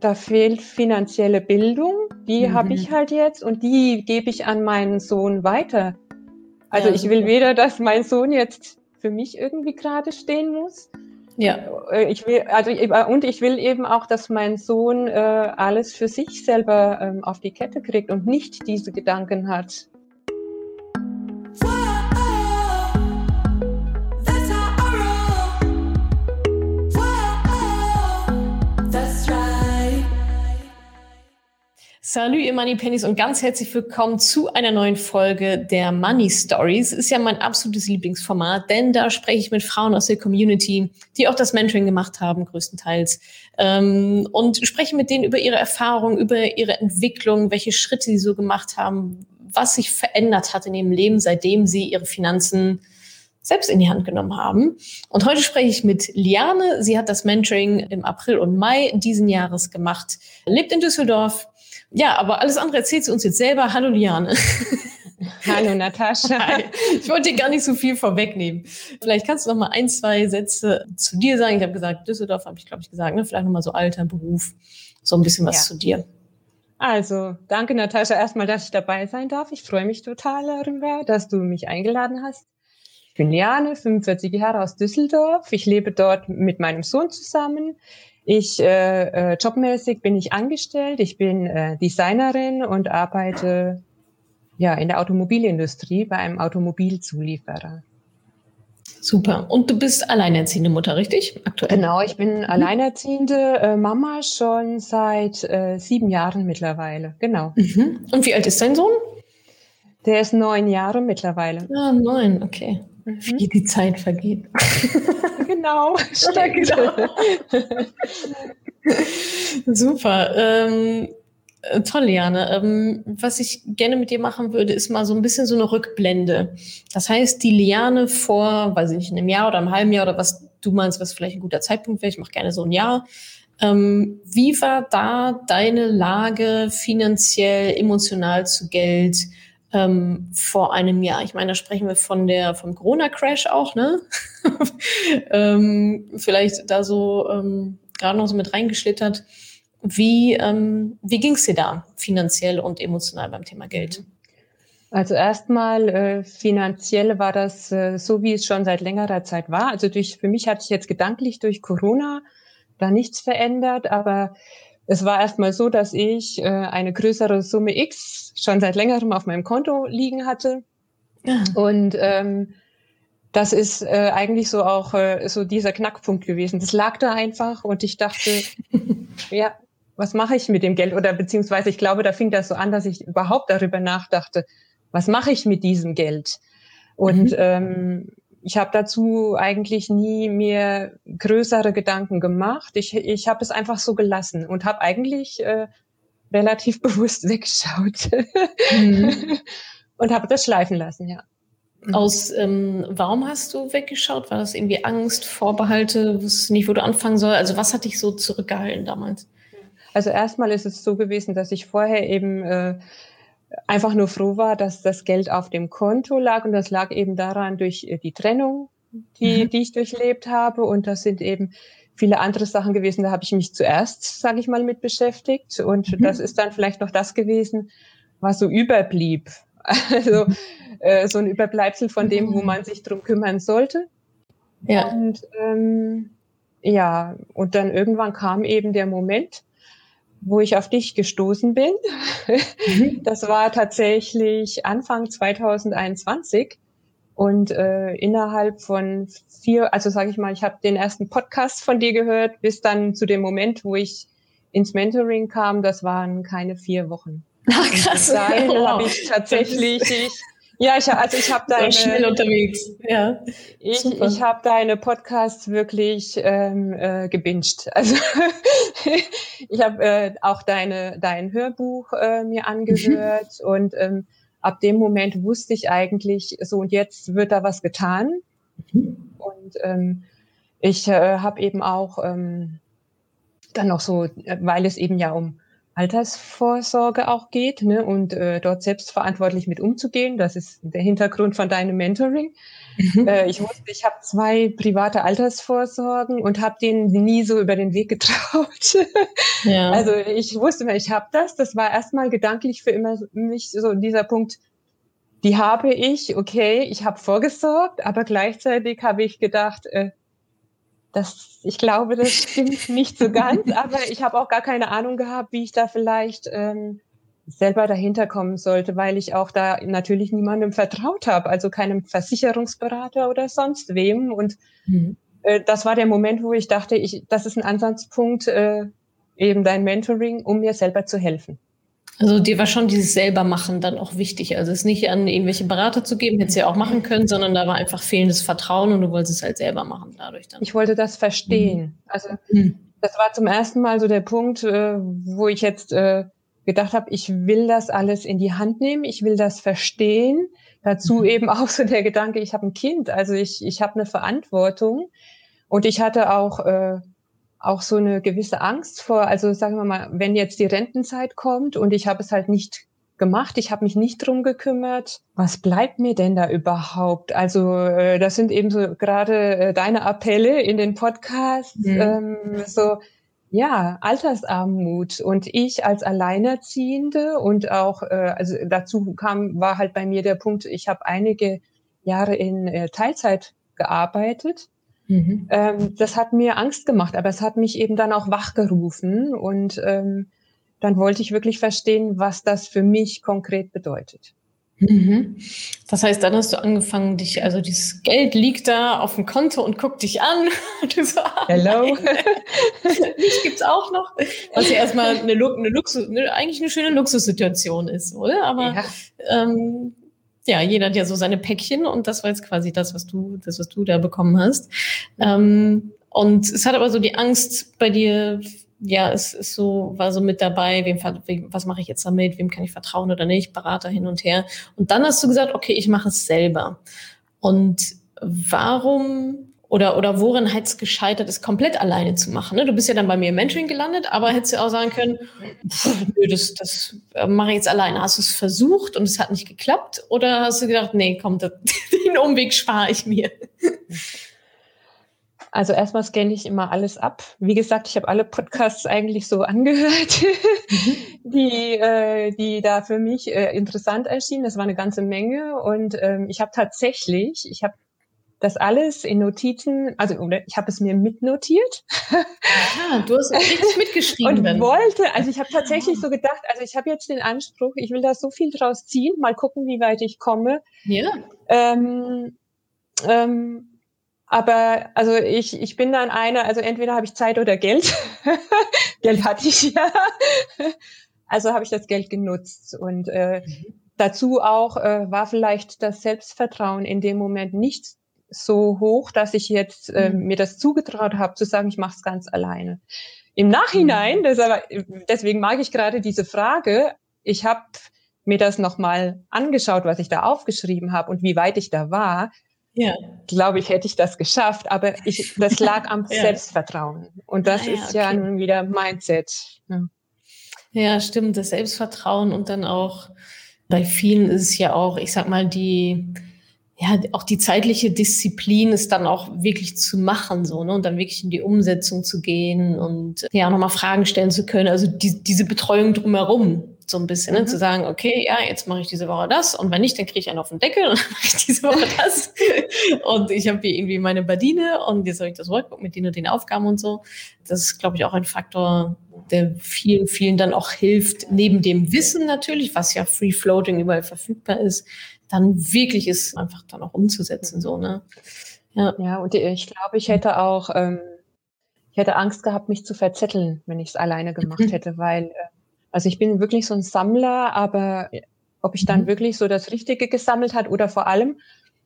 da fehlt finanzielle Bildung, die mhm. habe ich halt jetzt und die gebe ich an meinen Sohn weiter. Also ja, ich will weder, dass mein Sohn jetzt für mich irgendwie gerade stehen muss. Ja. Äh, ich will, also und ich will eben auch, dass mein Sohn äh, alles für sich selber ähm, auf die Kette kriegt und nicht diese Gedanken hat. Salut, ihr Money Pennies und ganz herzlich willkommen zu einer neuen Folge der Money Stories. Ist ja mein absolutes Lieblingsformat, denn da spreche ich mit Frauen aus der Community, die auch das Mentoring gemacht haben, größtenteils, ähm, und spreche mit denen über ihre Erfahrungen, über ihre Entwicklung, welche Schritte sie so gemacht haben, was sich verändert hat in ihrem Leben, seitdem sie ihre Finanzen selbst in die Hand genommen haben. Und heute spreche ich mit Liane. Sie hat das Mentoring im April und Mai diesen Jahres gemacht, lebt in Düsseldorf, ja, aber alles andere erzählt sie uns jetzt selber. Hallo Liane. Hallo Natascha. Hi. Ich wollte dir gar nicht so viel vorwegnehmen. Vielleicht kannst du noch mal ein, zwei Sätze zu dir sagen. Ich habe gesagt, Düsseldorf habe ich, glaube ich, gesagt. Ne? Vielleicht noch mal so Alter, Beruf, so ein bisschen was ja. zu dir. Also, danke Natascha erstmal, dass ich dabei sein darf. Ich freue mich total darüber, dass du mich eingeladen hast. Ich bin Liane, 45 Jahre aus Düsseldorf. Ich lebe dort mit meinem Sohn zusammen. Ich äh, äh, jobmäßig bin ich angestellt. Ich bin äh, Designerin und arbeite ja in der Automobilindustrie bei einem Automobilzulieferer. Super. Und du bist alleinerziehende Mutter, richtig? Aktuell? Genau, ich bin mhm. alleinerziehende äh, Mama schon seit äh, sieben Jahren mittlerweile. Genau. Mhm. Und wie alt ist dein Sohn? Der ist neun Jahre mittlerweile. Ah, neun, okay. Mhm. Wie die Zeit vergeht. genau. genau. Super. Ähm, äh, toll, Liane. Ähm, was ich gerne mit dir machen würde, ist mal so ein bisschen so eine Rückblende. Das heißt, die Liane vor, weiß ich nicht, einem Jahr oder einem halben Jahr oder was du meinst, was vielleicht ein guter Zeitpunkt wäre, ich mache gerne so ein Jahr. Ähm, wie war da deine Lage finanziell, emotional zu Geld? Ähm, vor einem Jahr. Ich meine, da sprechen wir von der vom Corona-Crash auch, ne? ähm, vielleicht da so ähm, gerade noch so mit reingeschlittert. Wie, ähm, wie ging es dir da finanziell und emotional beim Thema Geld? Also erstmal äh, finanziell war das äh, so, wie es schon seit längerer Zeit war. Also durch für mich hat sich jetzt gedanklich durch Corona da nichts verändert, aber es war erstmal so, dass ich äh, eine größere Summe X schon seit längerem auf meinem Konto liegen hatte. Ja. Und ähm, das ist äh, eigentlich so auch äh, so dieser Knackpunkt gewesen. Das lag da einfach und ich dachte, ja, was mache ich mit dem Geld? Oder beziehungsweise ich glaube, da fing das so an, dass ich überhaupt darüber nachdachte, was mache ich mit diesem Geld? Und mhm. ähm, ich habe dazu eigentlich nie mehr größere Gedanken gemacht. Ich, ich habe es einfach so gelassen und habe eigentlich äh, relativ bewusst weggeschaut mhm. und habe das schleifen lassen, ja. Aus ähm, warum hast du weggeschaut? War das irgendwie Angst, Vorbehalte, wusstest nicht, wo du anfangen soll? Also was hat dich so zurückgehalten damals? Also erstmal ist es so gewesen, dass ich vorher eben äh, einfach nur froh war, dass das Geld auf dem Konto lag und das lag eben daran durch äh, die Trennung, die, mhm. die ich durchlebt habe und das sind eben viele andere Sachen gewesen, da habe ich mich zuerst, sage ich mal, mit beschäftigt und mhm. das ist dann vielleicht noch das gewesen, was so überblieb. Also äh, so ein Überbleibsel von dem, wo mhm. man sich drum kümmern sollte. Ja. Und ähm, ja, und dann irgendwann kam eben der Moment, wo ich auf dich gestoßen bin. Mhm. Das war tatsächlich Anfang 2021 und äh, innerhalb von vier, also sage ich mal, ich habe den ersten Podcast von dir gehört, bis dann zu dem Moment, wo ich ins Mentoring kam, das waren keine vier Wochen. Ach, krass. Dahin wow. habe ich tatsächlich ich, ja, ich, also ich habe deine schnell unterwegs. Ja, ich, ich habe deine Podcasts wirklich ähm, äh, gebinged. Also ich habe äh, auch deine dein Hörbuch äh, mir angehört mhm. und ähm, ab dem Moment wusste ich eigentlich so und jetzt wird da was getan. Und ähm, ich äh, habe eben auch ähm, dann noch so, weil es eben ja um Altersvorsorge auch geht ne, und äh, dort selbstverantwortlich mit umzugehen. Das ist der Hintergrund von deinem Mentoring. Mhm. Äh, ich wusste, ich habe zwei private Altersvorsorgen und habe denen nie so über den Weg getraut. Ja. Also ich wusste ich habe das. Das war erstmal gedanklich für immer mich so dieser Punkt, die habe ich, okay, ich habe vorgesorgt, aber gleichzeitig habe ich gedacht, äh, das, ich glaube, das stimmt nicht so ganz, aber ich habe auch gar keine Ahnung gehabt, wie ich da vielleicht ähm, selber dahinter kommen sollte, weil ich auch da natürlich niemandem vertraut habe, also keinem Versicherungsberater oder sonst wem. Und mhm. äh, das war der Moment, wo ich dachte, ich, das ist ein Ansatzpunkt, äh, eben dein Mentoring, um mir selber zu helfen. Also dir war schon dieses selber machen dann auch wichtig. Also es nicht an irgendwelche Berater zu geben, hätte sie ja auch machen können, sondern da war einfach fehlendes Vertrauen und du wolltest es halt selber machen dadurch dann. Ich wollte das verstehen. Mhm. Also mhm. das war zum ersten Mal so der Punkt, äh, wo ich jetzt äh, gedacht habe, ich will das alles in die Hand nehmen, ich will das verstehen. Dazu mhm. eben auch so der Gedanke, ich habe ein Kind, also ich, ich habe eine Verantwortung. Und ich hatte auch äh, auch so eine gewisse Angst vor, also sagen wir mal, wenn jetzt die Rentenzeit kommt und ich habe es halt nicht gemacht, ich habe mich nicht drum gekümmert, was bleibt mir denn da überhaupt? Also äh, das sind eben so gerade äh, deine Appelle in den Podcasts, mhm. ähm, so ja, Altersarmut und ich als Alleinerziehende und auch, äh, also dazu kam, war halt bei mir der Punkt, ich habe einige Jahre in äh, Teilzeit gearbeitet Mhm. Ähm, das hat mir Angst gemacht, aber es hat mich eben dann auch wachgerufen und ähm, dann wollte ich wirklich verstehen, was das für mich konkret bedeutet. Mhm. Das heißt, dann hast du angefangen, dich, also dieses Geld liegt da auf dem Konto und guckt dich an. Du so, ah, Hello. Mich gibt's auch noch. Was ja erstmal eine, eine Luxus, eine, eigentlich eine schöne Luxussituation ist, oder? Aber ja. ähm, ja, jeder hat ja so seine Päckchen und das war jetzt quasi das, was du, das, was du da bekommen hast. Ähm, und es hat aber so die Angst bei dir, ja, es ist so, war so mit dabei, wem, was mache ich jetzt damit, wem kann ich vertrauen oder nicht, Berater hin und her. Und dann hast du gesagt, okay, ich mache es selber. Und warum oder, oder worin hat es gescheitert, es komplett alleine zu machen? Ne? Du bist ja dann bei mir im Mentoring gelandet, aber hättest du auch sagen können, pff, nö, das, das äh, mache ich jetzt alleine. Hast du es versucht und es hat nicht geklappt? Oder hast du gedacht, nee, komm, das, den Umweg spare ich mir? Also erstmal scanne ich immer alles ab. Wie gesagt, ich habe alle Podcasts eigentlich so angehört, mhm. die, äh, die da für mich äh, interessant erschienen. Das war eine ganze Menge. Und ähm, ich habe tatsächlich, ich habe das alles in Notizen, also ich habe es mir mitnotiert. Ah, du hast richtig mitgeschrieben. und wollte, also ich habe tatsächlich so gedacht, also ich habe jetzt den Anspruch, ich will da so viel draus ziehen, mal gucken, wie weit ich komme. Ja. Ähm, ähm, aber also ich, ich bin dann einer, also entweder habe ich Zeit oder Geld. Geld hatte ich ja. Also habe ich das Geld genutzt und äh, mhm. dazu auch äh, war vielleicht das Selbstvertrauen in dem Moment nicht so hoch, dass ich jetzt äh, mhm. mir das zugetraut habe, zu sagen, ich mache es ganz alleine. Im Nachhinein, mhm. aber, deswegen mag ich gerade diese Frage, ich habe mir das nochmal angeschaut, was ich da aufgeschrieben habe und wie weit ich da war. Ja. Glaube ich, hätte ich das geschafft, aber ich, das lag am ja. Selbstvertrauen. Und das ah, ja, ist ja nun wieder Mindset. Ja. ja, stimmt, das Selbstvertrauen und dann auch bei vielen ist es ja auch, ich sag mal, die, ja, auch die zeitliche Disziplin ist dann auch wirklich zu machen, so, ne, und dann wirklich in die Umsetzung zu gehen und ja, nochmal Fragen stellen zu können. Also die, diese Betreuung drumherum, so ein bisschen, ne, mhm. zu sagen, okay, ja, jetzt mache ich diese Woche das und wenn nicht, dann kriege ich einen auf den Deckel und dann mache ich diese Woche das. und ich habe hier irgendwie meine Badine und jetzt habe ich das Workbook mit den und den Aufgaben und so. Das ist, glaube ich, auch ein Faktor, der vielen, vielen dann auch hilft, neben dem Wissen natürlich, was ja free floating überall verfügbar ist, dann wirklich ist einfach dann auch umzusetzen, so, ne? Ja, ja und ich glaube, ich hätte auch, ähm, ich hätte Angst gehabt, mich zu verzetteln, wenn ich es alleine gemacht mhm. hätte, weil, äh, also ich bin wirklich so ein Sammler, aber ob ich dann mhm. wirklich so das Richtige gesammelt hat oder vor allem,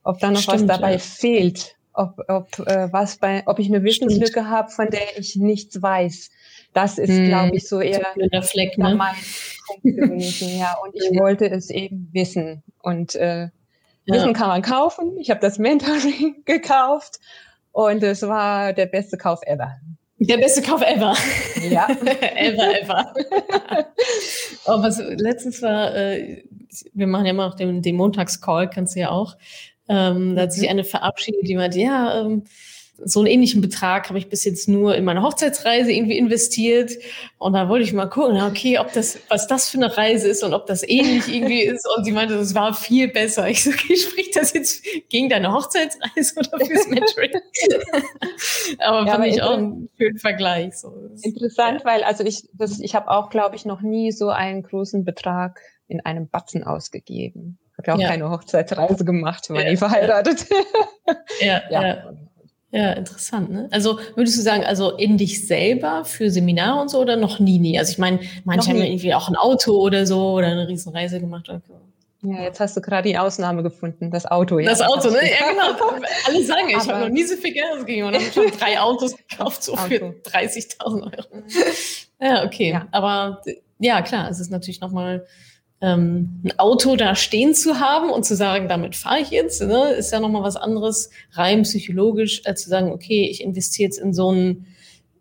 ob dann noch Stimmt, was dabei ja. fehlt, ob, ob äh, was bei, ob ich eine Wissenslücke habe, von der ich nichts weiß. Das ist, hm, glaube ich, so eher der Fleck, ne? mein Punkt gewesen. Ja, und ich wollte es eben wissen. Und äh, ja. Wissen kann man kaufen. Ich habe das Mentoring gekauft und es war der beste Kauf ever. Der beste Kauf ever. Ja. ever, ever. oh, was letztens war, äh, wir machen ja immer noch den, den Montagscall, kannst du ja auch. Ähm, da hat sich mhm. eine verabschiedet, die meinte, ja, ähm, so einen ähnlichen Betrag habe ich bis jetzt nur in meine Hochzeitsreise irgendwie investiert. Und da wollte ich mal gucken, okay, ob das, was das für eine Reise ist und ob das ähnlich irgendwie ist. Und sie meinte, das war viel besser. Ich so, okay, spricht das jetzt gegen deine Hochzeitsreise oder fürs Mentoring? aber ja, fand ich auch einen schönen Vergleich. So. Interessant, ja. weil also ich, das, ich habe auch, glaube ich, noch nie so einen großen Betrag in einem Batzen ausgegeben. Ich habe ja auch keine Hochzeitsreise gemacht, war ja. nie verheiratet. ja. ja. Ja. Interessant. Ne? Also würdest du sagen, also in dich selber für Seminare und so oder noch nie, nie? Also ich meine, manche haben ja irgendwie auch ein Auto oder so oder eine Riesenreise gemacht. Oder Ja, jetzt hast du gerade die Ausnahme gefunden, das Auto. Ja. Das Auto, ne? Ja, genau. Alle sagen, ich habe noch nie so viel Geld ausgegeben und habe schon drei Autos gekauft, so Auto. für 30.000 Euro. Ja, okay. Ja. Aber ja, klar, es ist natürlich nochmal ähm, ein Auto da stehen zu haben und zu sagen, damit fahre ich jetzt, ne, ist ja nochmal was anderes, rein psychologisch, als zu sagen, okay, ich investiere jetzt in so ein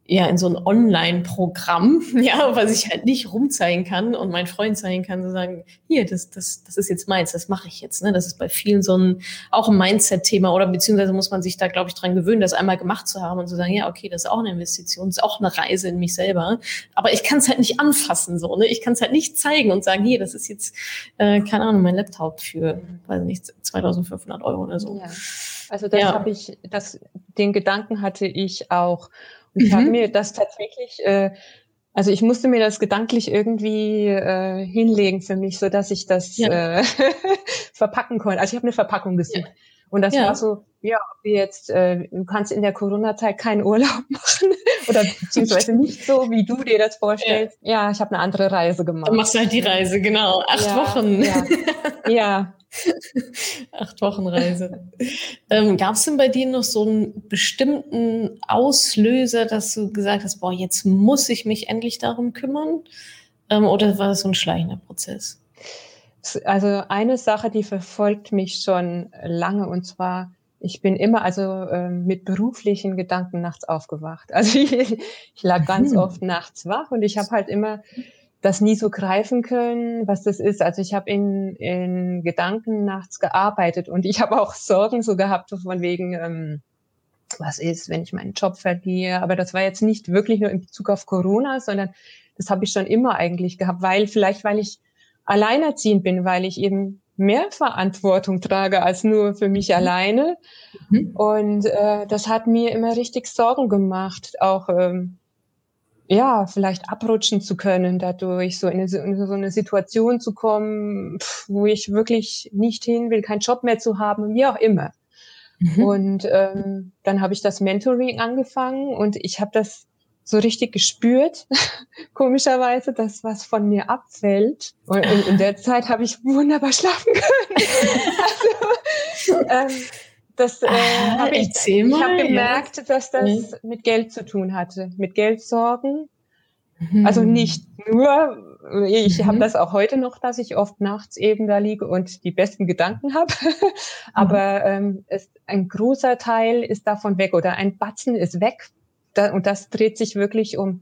ja, in so ein Online-Programm, ja, was ich halt nicht rumzeigen kann und mein Freund zeigen kann, zu sagen, hier, das, das, das ist jetzt meins, das mache ich jetzt. Ne? Das ist bei vielen so ein, auch ein Mindset-Thema oder beziehungsweise muss man sich da, glaube ich, dran gewöhnen, das einmal gemacht zu haben und zu sagen, ja, okay, das ist auch eine Investition, das ist auch eine Reise in mich selber. Aber ich kann es halt nicht anfassen, so, ne? Ich kann es halt nicht zeigen und sagen, hier, das ist jetzt, äh, keine Ahnung, mein Laptop für, weiß nicht, 2500 Euro oder so. Ja. Also das ja. habe ich, das, den Gedanken hatte ich auch und ich habe mhm. mir das tatsächlich, äh, also ich musste mir das gedanklich irgendwie äh, hinlegen für mich, so dass ich das ja. äh, verpacken konnte. Also ich habe eine Verpackung gesucht. Ja. Und das ja. war so, ja, du jetzt, äh, du kannst in der Corona-Zeit keinen Urlaub machen oder beziehungsweise nicht so, wie du dir das vorstellst. Ja, ja ich habe eine andere Reise gemacht. Du machst halt die Reise, genau. Acht ja, Wochen. Ja, ja, Acht Wochen Reise. ähm, Gab es denn bei dir noch so einen bestimmten Auslöser, dass du gesagt hast, boah, jetzt muss ich mich endlich darum kümmern? Ähm, oder war das so ein schleichender Prozess? Also eine Sache, die verfolgt mich schon lange und zwar ich bin immer also äh, mit beruflichen Gedanken nachts aufgewacht. Also ich, ich lag ganz mhm. oft nachts wach und ich habe halt immer das nie so greifen können, was das ist. Also ich habe in, in Gedanken nachts gearbeitet und ich habe auch Sorgen so gehabt von wegen, ähm, was ist, wenn ich meinen Job verliere. Aber das war jetzt nicht wirklich nur in Bezug auf Corona, sondern das habe ich schon immer eigentlich gehabt, weil vielleicht, weil ich alleinerziehend bin, weil ich eben mehr Verantwortung trage als nur für mich mhm. alleine. Mhm. Und äh, das hat mir immer richtig Sorgen gemacht, auch ähm, ja, vielleicht abrutschen zu können, dadurch so in, eine, in so eine Situation zu kommen, wo ich wirklich nicht hin will, keinen Job mehr zu haben, wie auch immer. Mhm. Und ähm, dann habe ich das Mentoring angefangen und ich habe das so richtig gespürt, komischerweise, dass was von mir abfällt. Und in, in der Zeit habe ich wunderbar schlafen können. also, ähm, das äh, ah, habe ich, ich habe gemerkt, ja. dass das mhm. mit Geld zu tun hatte, mit Geldsorgen. Mhm. Also nicht nur, ich mhm. habe das auch heute noch, dass ich oft nachts eben da liege und die besten Gedanken habe. Aber ähm, es, ein großer Teil ist davon weg oder ein Batzen ist weg. Da, und das dreht sich wirklich um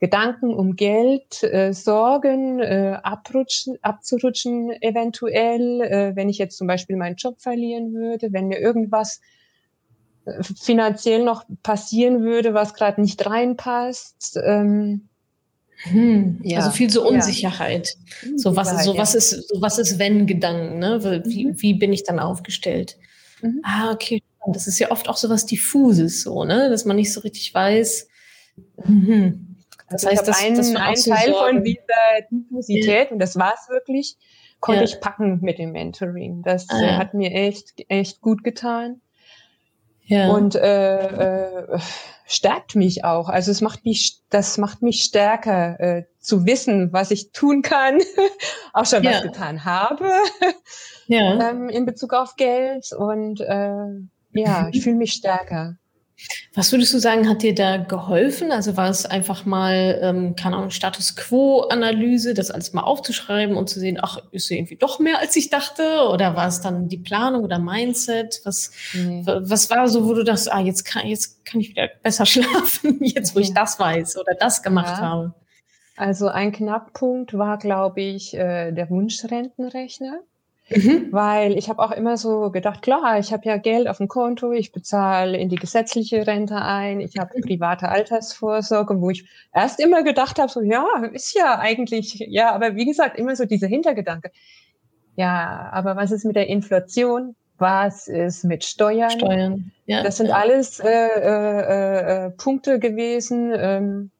Gedanken um Geld, äh, Sorgen, äh, abrutschen, abzurutschen eventuell, äh, wenn ich jetzt zum Beispiel meinen Job verlieren würde, wenn mir irgendwas äh, finanziell noch passieren würde, was gerade nicht reinpasst. Ähm, hm, ja. Also viel so Unsicherheit. Ja. So was, so was ist, so was ist wenn Gedanken, ne? Wie, mhm. wie bin ich dann aufgestellt? Mhm. Ah, okay. Das ist ja oft auch so was diffuses, so, ne? Dass man nicht so richtig weiß. Mhm das heißt, das, ein, das ein Teil von dieser Diffusität, und das war es wirklich, konnte ja. ich packen mit dem Mentoring. Das ah, ja. hat mir echt, echt gut getan. Ja. Und äh, äh, stärkt mich auch. Also es macht mich, das macht mich stärker, äh, zu wissen, was ich tun kann, auch schon was getan habe ja. ähm, in Bezug auf Geld. Und äh, ja, ich fühle mich stärker. Was würdest du sagen, hat dir da geholfen? Also war es einfach mal, ähm, keine Ahnung, Status Quo-Analyse, das alles mal aufzuschreiben und zu sehen, ach, ist irgendwie doch mehr, als ich dachte? Oder war es dann die Planung oder Mindset? Was, nee. was war so, wo du dachtest, ah, jetzt kann, jetzt kann ich wieder besser schlafen, jetzt wo ich das weiß oder das gemacht ja. habe? Also ein Knackpunkt war, glaube ich, äh, der Wunschrentenrechner. Mhm. Weil ich habe auch immer so gedacht, klar, ich habe ja Geld auf dem Konto, ich bezahle in die gesetzliche Rente ein, ich habe private Altersvorsorge, wo ich erst immer gedacht habe, so ja, ist ja eigentlich, ja, aber wie gesagt, immer so dieser Hintergedanke. Ja, aber was ist mit der Inflation? Was ist mit Steuern? Steuern, ja. Das sind ja. alles äh, äh, äh, Punkte gewesen, ähm,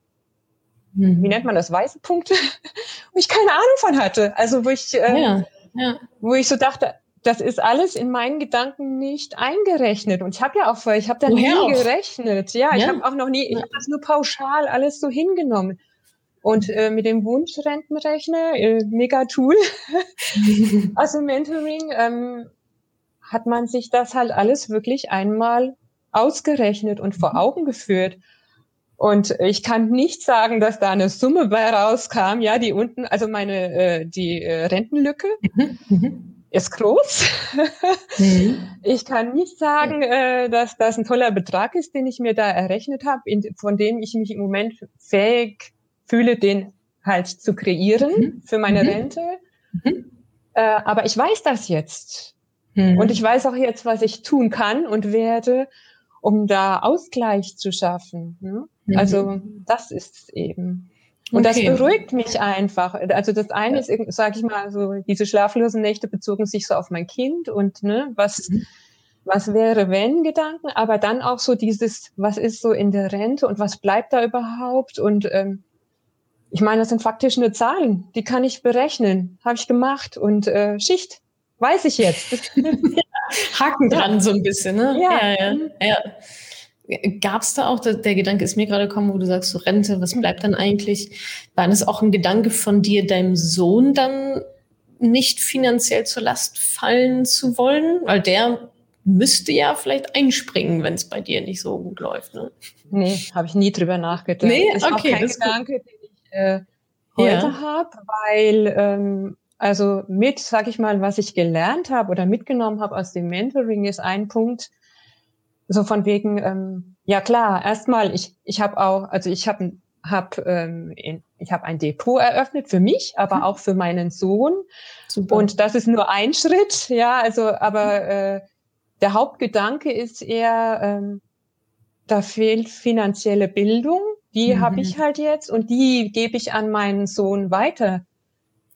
mhm. wie nennt man das, weiße Punkte, wo ich keine Ahnung von hatte. Also wo ich äh, ja ja. wo ich so dachte, das ist alles in meinen Gedanken nicht eingerechnet. Und ich habe ja auch vorher, ich habe da nie auch? gerechnet. Ja, ja. ich habe auch noch nie, ich habe das nur pauschal alles so hingenommen. Und äh, mit dem Wunschrentenrechner, äh, mega Tool aus dem Mentoring, ähm, hat man sich das halt alles wirklich einmal ausgerechnet und vor mhm. Augen geführt. Und ich kann nicht sagen, dass da eine Summe bei rauskam. Ja, die unten, also meine äh, die äh, Rentenlücke mhm. mhm. ist groß. Mhm. Ich kann nicht sagen, äh, dass das ein toller Betrag ist, den ich mir da errechnet habe, von dem ich mich im Moment fähig fühle, den halt zu kreieren mhm. für meine. Rente. Äh, aber ich weiß das jetzt. Und ich weiß auch jetzt, was ich tun kann und werde, um da Ausgleich zu schaffen. Ne? Mhm. Also das ist es eben. Und okay. das beruhigt mich einfach. Also das eine ist, sage ich mal, so diese schlaflosen Nächte bezogen sich so auf mein Kind und ne, was mhm. was wäre wenn Gedanken, aber dann auch so dieses, was ist so in der Rente und was bleibt da überhaupt und ähm, ich meine, das sind faktisch nur Zahlen, die kann ich berechnen, habe ich gemacht und äh, Schicht weiß ich jetzt. Haken dran so ein bisschen, ne? Ja, ja. ja. ja. Gab es da auch, der, der, Gedanke ist mir gerade gekommen, wo du sagst, so Rente, was bleibt dann eigentlich? War das auch ein Gedanke von dir, deinem Sohn dann nicht finanziell zur Last fallen zu wollen? Weil der müsste ja vielleicht einspringen, wenn es bei dir nicht so gut läuft. Ne? Nee, habe ich nie drüber nachgedacht. Nee, ist okay, auch kein Gedanke, den ich äh, heute ja. habe, weil ähm, also mit, sag ich mal, was ich gelernt habe oder mitgenommen habe aus dem Mentoring, ist ein Punkt, so von wegen, ähm, ja klar, erstmal, ich, ich habe auch, also ich habe hab, ähm, ich habe ein Depot eröffnet für mich, aber mhm. auch für meinen Sohn. Super. Und das ist nur ein Schritt, ja, also, aber äh, der Hauptgedanke ist eher, ähm, da fehlt finanzielle Bildung, die mhm. habe ich halt jetzt und die gebe ich an meinen Sohn weiter.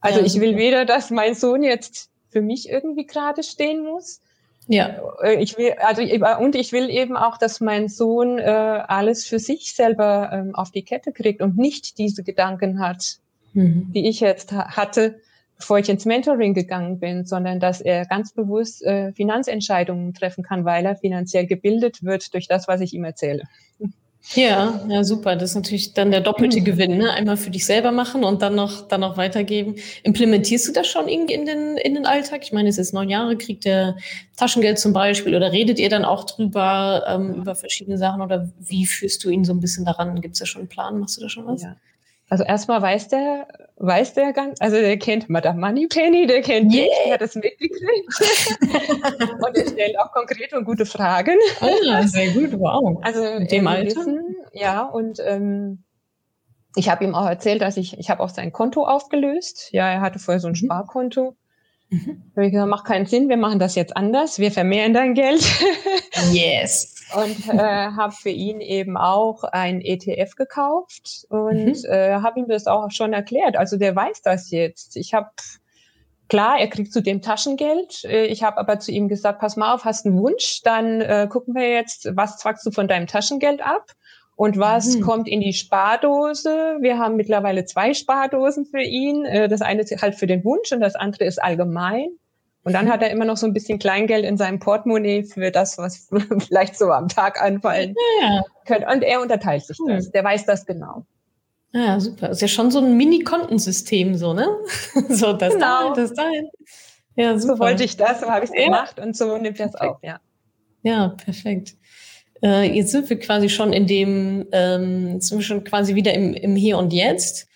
Also ja, ich will weder, dass mein Sohn jetzt für mich irgendwie gerade stehen muss, ja. Äh, ich will, also und ich will eben auch, dass mein Sohn äh, alles für sich selber ähm, auf die Kette kriegt und nicht diese Gedanken hat, mhm. die ich jetzt ha hatte, bevor ich ins Mentoring gegangen bin, sondern dass er ganz bewusst äh, Finanzentscheidungen treffen kann, weil er finanziell gebildet wird durch das, was ich ihm erzähle. Ja, ja, super. Das ist natürlich dann der doppelte mhm. Gewinn, ne? Einmal für dich selber machen und dann noch, dann noch weitergeben. Implementierst du das schon irgendwie in den, in den Alltag? Ich meine, es ist neun Jahre, kriegt der Taschengeld zum Beispiel oder redet ihr dann auch drüber, ähm, über verschiedene Sachen oder wie führst du ihn so ein bisschen daran? Gibt es da schon einen Plan? Machst du da schon was? Ja. Also erstmal weiß der, weiß der ganz, also der kennt Madame Moneypenny, der kennt yeah. mich, der hat das mitgekriegt. und er stellt auch konkrete und gute Fragen. Ah, sehr gut, wow. Also Mit dem Alter? Wissen, ja, und ähm, ich habe ihm auch erzählt, dass ich, ich habe auch sein Konto aufgelöst. Ja, er hatte vorher so ein mhm. Sparkonto. Mhm. Da habe ich gesagt, macht keinen Sinn, wir machen das jetzt anders, wir vermehren dein Geld. yes und äh, habe für ihn eben auch ein ETF gekauft und mhm. äh, habe ihm das auch schon erklärt. Also der weiß das jetzt. Ich habe klar, er kriegt zudem Taschengeld. Äh, ich habe aber zu ihm gesagt, pass mal auf, hast einen Wunsch, dann äh, gucken wir jetzt, was zwackst du von deinem Taschengeld ab und was mhm. kommt in die Spardose. Wir haben mittlerweile zwei Spardosen für ihn. Äh, das eine ist halt für den Wunsch und das andere ist allgemein. Und dann hat er immer noch so ein bisschen Kleingeld in seinem Portemonnaie für das, was vielleicht so am Tag anfallen ja. könnte. Und er unterteilt sich das. Der weiß das genau. Ja, super. Ist ja schon so ein Mini-Kontensystem, so, ne? so, das genau. da, das dahin. Ja, super. So wollte ich das, so habe ich es ja. gemacht und so nimmt das auf, ja. Ja, perfekt. Äh, jetzt sind wir quasi schon in dem, ähm, sind wir schon quasi wieder im, im Hier und Jetzt.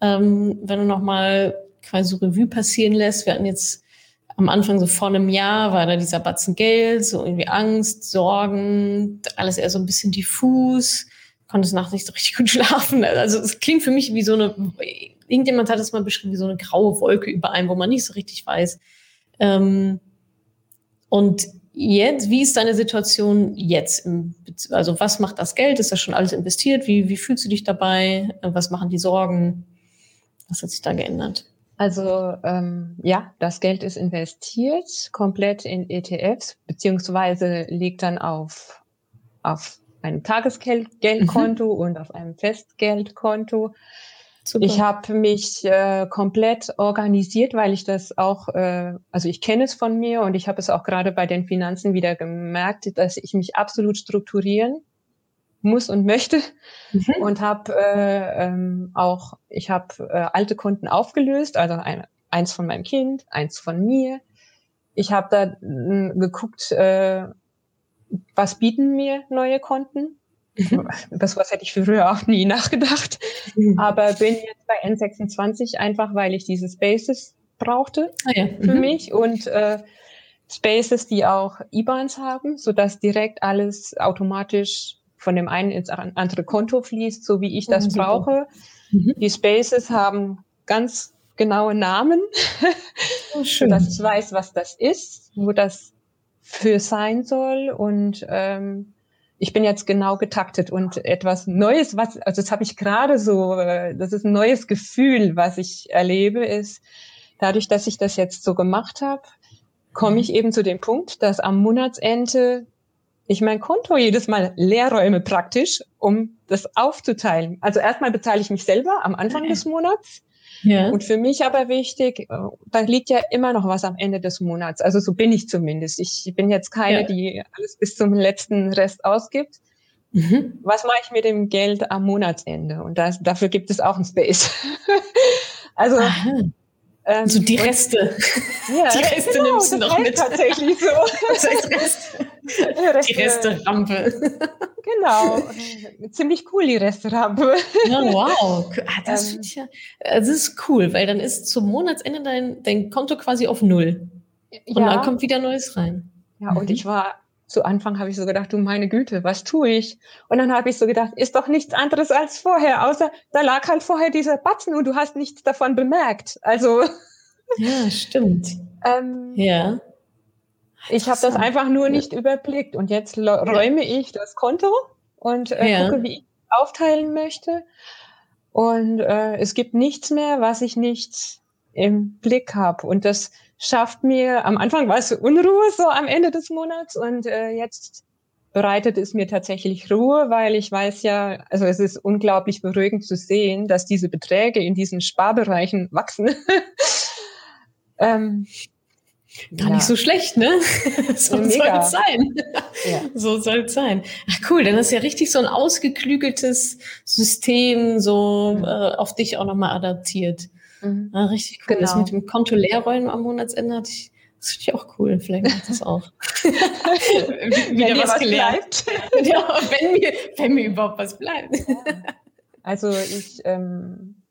Ähm, wenn du nochmal quasi so Revue passieren lässt, wir hatten jetzt am Anfang so vor einem Jahr war da dieser Batzen Geld, so irgendwie Angst, Sorgen, alles eher so ein bisschen diffus, konnte es nachts nicht so richtig gut schlafen. Also es klingt für mich wie so eine, irgendjemand hat es mal beschrieben, wie so eine graue Wolke über einem, wo man nicht so richtig weiß. Ähm, und jetzt, wie ist deine Situation jetzt? also was macht das Geld? Ist das schon alles investiert? Wie, wie fühlst du dich dabei? Was machen die Sorgen? Was hat sich da geändert? Also ähm, ja, das Geld ist investiert komplett in ETFs, beziehungsweise liegt dann auf, auf einem Tagesgeldkonto mhm. und auf einem Festgeldkonto. Super. Ich habe mich äh, komplett organisiert, weil ich das auch, äh, also ich kenne es von mir und ich habe es auch gerade bei den Finanzen wieder gemerkt, dass ich mich absolut strukturieren muss und möchte mhm. und habe äh, ähm, auch, ich habe äh, alte Konten aufgelöst, also ein, eins von meinem Kind, eins von mir. Ich habe da äh, geguckt, äh, was bieten mir neue Konten Mhm. Das was hätte ich früher auch nie nachgedacht. Mhm. Aber bin jetzt bei N26 einfach, weil ich diese Spaces brauchte ah, ja. für mhm. mich und äh, Spaces, die auch IBANs haben, so dass direkt alles automatisch von dem einen ins andere Konto fließt, so wie ich das oh, brauche. Mhm. Die Spaces haben ganz genaue Namen, oh, dass ich weiß, was das ist, wo das für sein soll und ähm, ich bin jetzt genau getaktet und etwas Neues, was, also das habe ich gerade so, äh, das ist ein neues Gefühl, was ich erlebe, ist, dadurch, dass ich das jetzt so gemacht habe, komme ich eben zu dem Punkt, dass am Monatsende ich mein Konto jedes Mal leerräume praktisch, um das aufzuteilen. Also erstmal bezahle ich mich selber am Anfang des Monats ja. Und für mich aber wichtig, äh, da liegt ja immer noch was am Ende des Monats. Also so bin ich zumindest. Ich bin jetzt keine, ja. die alles bis zum letzten Rest ausgibt. Mhm. Was mache ich mit dem Geld am Monatsende? Und das, dafür gibt es auch ein Space. also ähm, so die Reste. Ja, die Reste genau, nimmst du noch mit. Tatsächlich so. Das heißt Reste. Die Resterampe. Genau. Ziemlich cool, die Resterampe. Ja, wow. Ah, das, ähm, ja, das ist cool, weil dann ist zum Monatsende dein, dein Konto quasi auf Null. Und ja. dann kommt wieder Neues rein. Ja, und ich war zu Anfang habe ich so gedacht, du meine Güte, was tue ich? Und dann habe ich so gedacht, ist doch nichts anderes als vorher, außer da lag halt vorher dieser Batzen und du hast nichts davon bemerkt. Also ja, stimmt. ähm, ja. Ich habe das einfach nur nicht überblickt und jetzt räume ich das Konto und äh, ja. gucke, wie ich aufteilen möchte. Und äh, es gibt nichts mehr, was ich nicht im Blick habe. Und das schafft mir, am Anfang war es Unruhe so am Ende des Monats und äh, jetzt bereitet es mir tatsächlich Ruhe, weil ich weiß ja, also es ist unglaublich beruhigend zu sehen, dass diese Beträge in diesen Sparbereichen wachsen. ähm, Gar ja. nicht so schlecht, ne? so ja, soll es sein. Ja. So soll es sein. Ach cool, dann ist ja richtig so ein ausgeklügeltes System so mhm. äh, auf dich auch nochmal adaptiert. Mhm. Ah, richtig cool. Genau. Das mit dem Konto leerräumen am Monatsende hatte ich, das finde ich auch cool. Vielleicht mache ich das auch. Wieder was, was gelernt. ja, wenn mir, wenn mir überhaupt was bleibt. also ich ähm,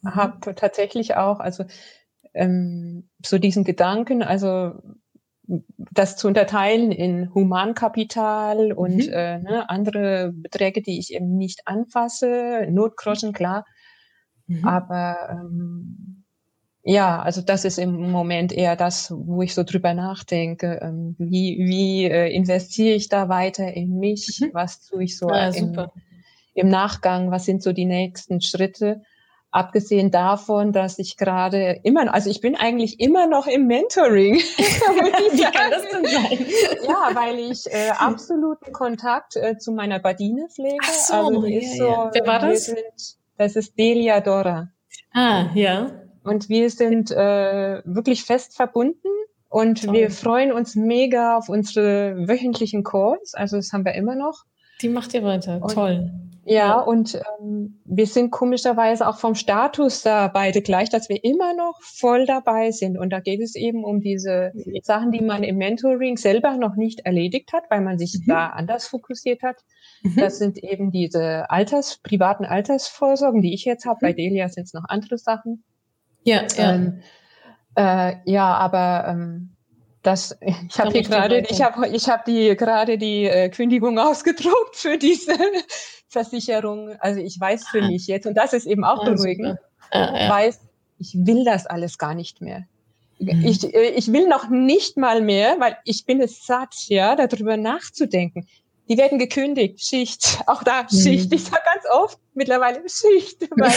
mhm. habe tatsächlich auch, also ähm, so diesen Gedanken, also das zu unterteilen in Humankapital und mhm. äh, ne, andere Beträge, die ich eben nicht anfasse, Notgroschen, klar. Mhm. Aber ähm, ja, also das ist im Moment eher das, wo ich so drüber nachdenke. Ähm, wie wie äh, investiere ich da weiter in mich? Mhm. Was tue ich so ja, im, im Nachgang? Was sind so die nächsten Schritte? Abgesehen davon, dass ich gerade immer, also ich bin eigentlich immer noch im Mentoring. Wie kann das denn sein? Ja, weil ich äh, absoluten Kontakt äh, zu meiner Badine pflege. Ach so, also ja, so, ja. Wer war das? Sind, das ist Delia Dora. Ah, ja. Und wir sind äh, wirklich fest verbunden und Toll. wir freuen uns mega auf unsere wöchentlichen Calls. Also das haben wir immer noch. Die macht ihr weiter. Und Toll Ja, und ähm, wir sind komischerweise auch vom Status da beide gleich, dass wir immer noch voll dabei sind. Und da geht es eben um diese Sachen, die man im Mentoring selber noch nicht erledigt hat, weil man sich mhm. da anders fokussiert hat. Mhm. Das sind eben diese Alters, privaten Altersvorsorgen, die ich jetzt habe. Mhm. Bei Delia sind es noch andere Sachen. Ja, ja. Ähm, äh, ja, aber ähm, das, ich habe hier gerade, ich habe, ich habe die gerade die äh, Kündigung ausgedruckt für diese Versicherung. Also ich weiß für mich jetzt, und das ist eben auch beruhigend, ja, ja. weiß, ich will das alles gar nicht mehr. Mhm. Ich, äh, ich will noch nicht mal mehr, weil ich bin es satt, ja, darüber nachzudenken. Die werden gekündigt, Schicht, auch da mhm. Schicht. Ich sage ganz oft mittlerweile Schicht, weil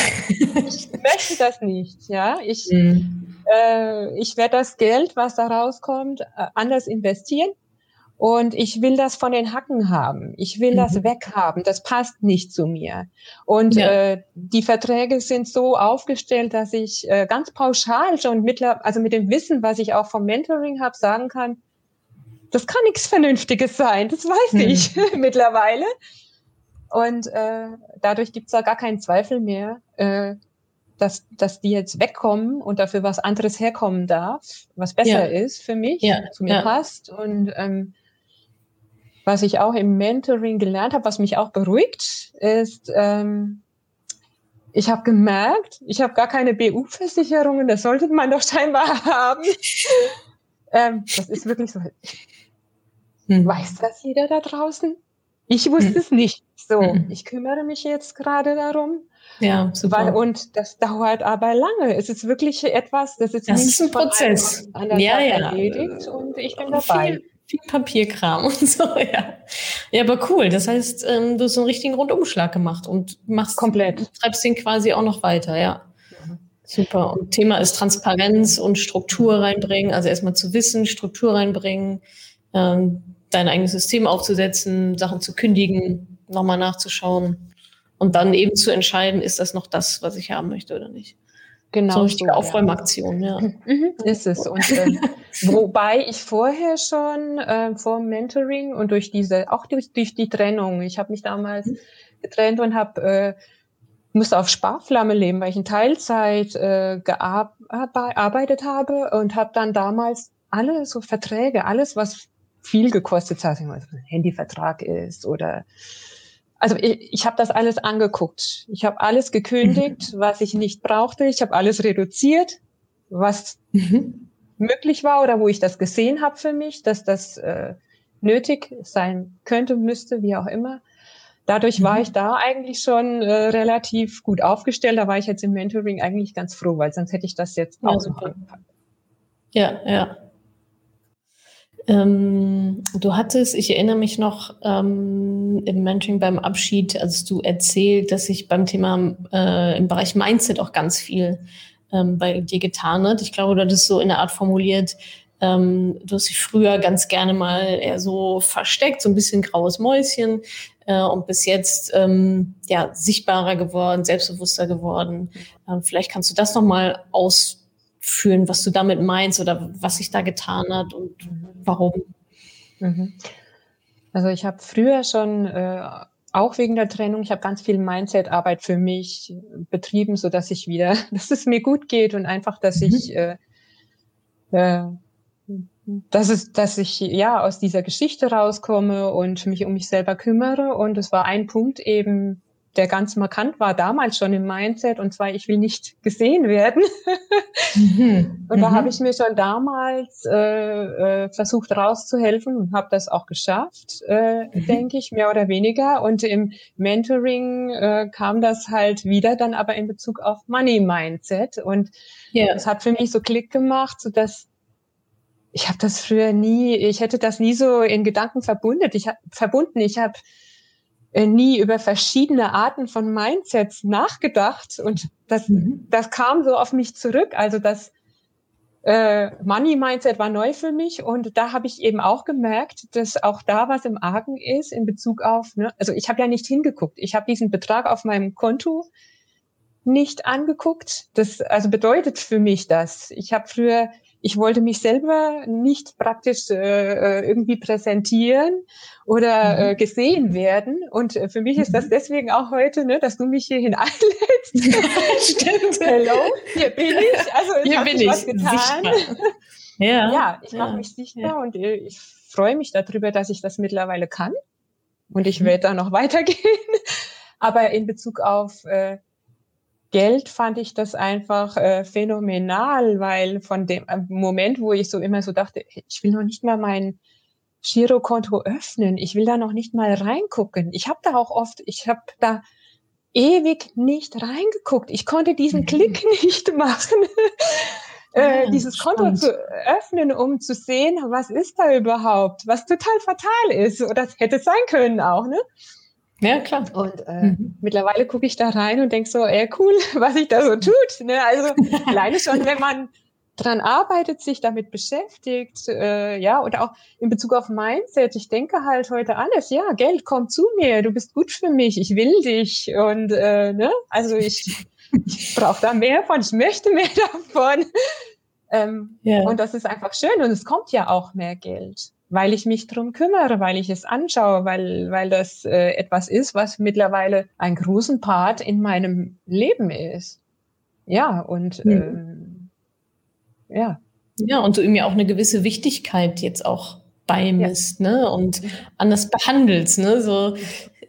ich möchte das nicht, ja. Ich, mhm. äh, ich werde das Geld, was da rauskommt, äh, anders investieren und ich will das von den Hacken haben. Ich will mhm. das weghaben. Das passt nicht zu mir. Und ja. äh, die Verträge sind so aufgestellt, dass ich äh, ganz pauschal schon mittler, also mit dem Wissen, was ich auch vom Mentoring habe, sagen kann, das kann nichts Vernünftiges sein. Das weiß mhm. ich mittlerweile. Und äh, dadurch gibt's da gar keinen Zweifel mehr, äh, dass, dass die jetzt wegkommen und dafür was anderes herkommen darf, was besser ja. ist für mich, ja. zu mir ja. passt. Und ähm, was ich auch im Mentoring gelernt habe, was mich auch beruhigt, ist, ähm, ich habe gemerkt, ich habe gar keine BU-Versicherungen, das sollte man doch scheinbar haben. ähm, das ist wirklich so. Hm. Weiß das jeder da draußen? Ich wusste hm. es nicht. So, hm. ich kümmere mich jetzt gerade darum. Ja, super. Weil, und das dauert aber lange. Es ist wirklich etwas, das ist, das ist ein Prozess. ja, ja. erledigt und ich bin dabei. Viel, viel Papierkram und so, ja. Ja, aber cool. Das heißt, ähm, du hast einen richtigen Rundumschlag gemacht und machst komplett. Treibst den quasi auch noch weiter, ja. Super. Und Thema ist Transparenz und Struktur reinbringen. Also erstmal zu wissen, Struktur reinbringen, ähm, dein eigenes System aufzusetzen, Sachen zu kündigen, nochmal nachzuschauen und dann eben zu entscheiden, ist das noch das, was ich haben möchte oder nicht. Genau. So eine richtige so, Aufräumaktion, ja. ja. Mhm, ist es. Und äh, wobei ich vorher schon äh, vor Mentoring und durch diese, auch durch, durch die Trennung, ich habe mich damals mhm. getrennt und habe äh, musste auf Sparflamme leben, weil ich in Teilzeit äh, gearbeitet habe und habe dann damals alle so Verträge, alles was viel gekostet hat, was ein Handyvertrag ist oder also ich, ich habe das alles angeguckt. Ich habe alles gekündigt, mhm. was ich nicht brauchte. Ich habe alles reduziert, was mhm. möglich war oder wo ich das gesehen habe für mich, dass das äh, nötig sein könnte, müsste, wie auch immer. Dadurch mhm. war ich da eigentlich schon äh, relativ gut aufgestellt. Da war ich jetzt im Mentoring eigentlich ganz froh, weil sonst hätte ich das jetzt auch ja, noch angepackt. Ja, ja. Ähm, du hattest, ich erinnere mich noch ähm, im Mentoring beim Abschied, als du erzählt, dass sich beim Thema äh, im Bereich Mindset auch ganz viel ähm, bei dir getan hat. Ich glaube, du hattest so in der Art formuliert, ähm, du hast dich früher ganz gerne mal eher so versteckt, so ein bisschen graues Mäuschen äh, und bis jetzt ähm, ja sichtbarer geworden, selbstbewusster geworden. Ähm, vielleicht kannst du das nochmal aus fühlen, was du damit meinst oder was sich da getan hat und warum. Mhm. Also ich habe früher schon äh, auch wegen der Trennung, ich habe ganz viel Mindset-Arbeit für mich betrieben, so dass ich wieder, dass es mir gut geht und einfach, dass mhm. ich äh, äh, dass es, dass ich ja aus dieser Geschichte rauskomme und mich um mich selber kümmere. Und es war ein Punkt eben, der ganz markant war damals schon im Mindset, und zwar, ich will nicht gesehen werden. Mhm. und da mhm. habe ich mir schon damals äh, äh, versucht rauszuhelfen und habe das auch geschafft, äh, mhm. denke ich, mehr oder weniger. Und im Mentoring äh, kam das halt wieder dann aber in Bezug auf Money Mindset. Und yeah. es hat für mich so Klick gemacht, so dass ich habe das früher nie, ich hätte das nie so in Gedanken verbunden. Ich habe verbunden, ich habe nie über verschiedene Arten von Mindsets nachgedacht und das, mhm. das kam so auf mich zurück. Also das äh, Money Mindset war neu für mich und da habe ich eben auch gemerkt, dass auch da was im Argen ist in Bezug auf, ne, also ich habe ja nicht hingeguckt. Ich habe diesen Betrag auf meinem Konto nicht angeguckt. Das also bedeutet für mich das. Ich habe früher ich wollte mich selber nicht praktisch äh, äh irgendwie präsentieren oder mhm. äh, gesehen werden. Und äh, für mich ist das mhm. deswegen auch heute, ne, dass du mich hierhin einlädst. Stimmt. Hello, hier bin ich. Also ich hier bin was getan. Ja, ja ich mache mich sichtbar ja. und äh, ich freue mich darüber, dass ich das mittlerweile kann. Und ich mhm. werde da noch weitergehen. Aber in Bezug auf äh, Geld fand ich das einfach äh, phänomenal, weil von dem Moment, wo ich so immer so dachte, ich will noch nicht mal mein Girokonto öffnen, ich will da noch nicht mal reingucken. Ich habe da auch oft, ich habe da ewig nicht reingeguckt. Ich konnte diesen mhm. Klick nicht machen, äh, dieses Konto zu öffnen, um zu sehen, was ist da überhaupt, was total fatal ist. Oder das hätte sein können auch, ne? Ja, klar. Und äh, mhm. mittlerweile gucke ich da rein und denke so, ey, cool, was ich da so tut. Ne? Also alleine schon, wenn man dran arbeitet, sich damit beschäftigt, äh, ja, und auch in Bezug auf Mindset, ich denke halt heute alles, ja, Geld kommt zu mir, du bist gut für mich, ich will dich und äh, ne, also ich, ich brauche da mehr von, ich möchte mehr davon. Ähm, yeah. Und das ist einfach schön und es kommt ja auch mehr Geld weil ich mich drum kümmere, weil ich es anschaue, weil, weil das äh, etwas ist, was mittlerweile einen großen Part in meinem Leben ist. Ja, und mhm. äh, ja. Ja, und du ihm ja auch eine gewisse Wichtigkeit jetzt auch beimisst, ja. ne? Und anders behandelst, ne? So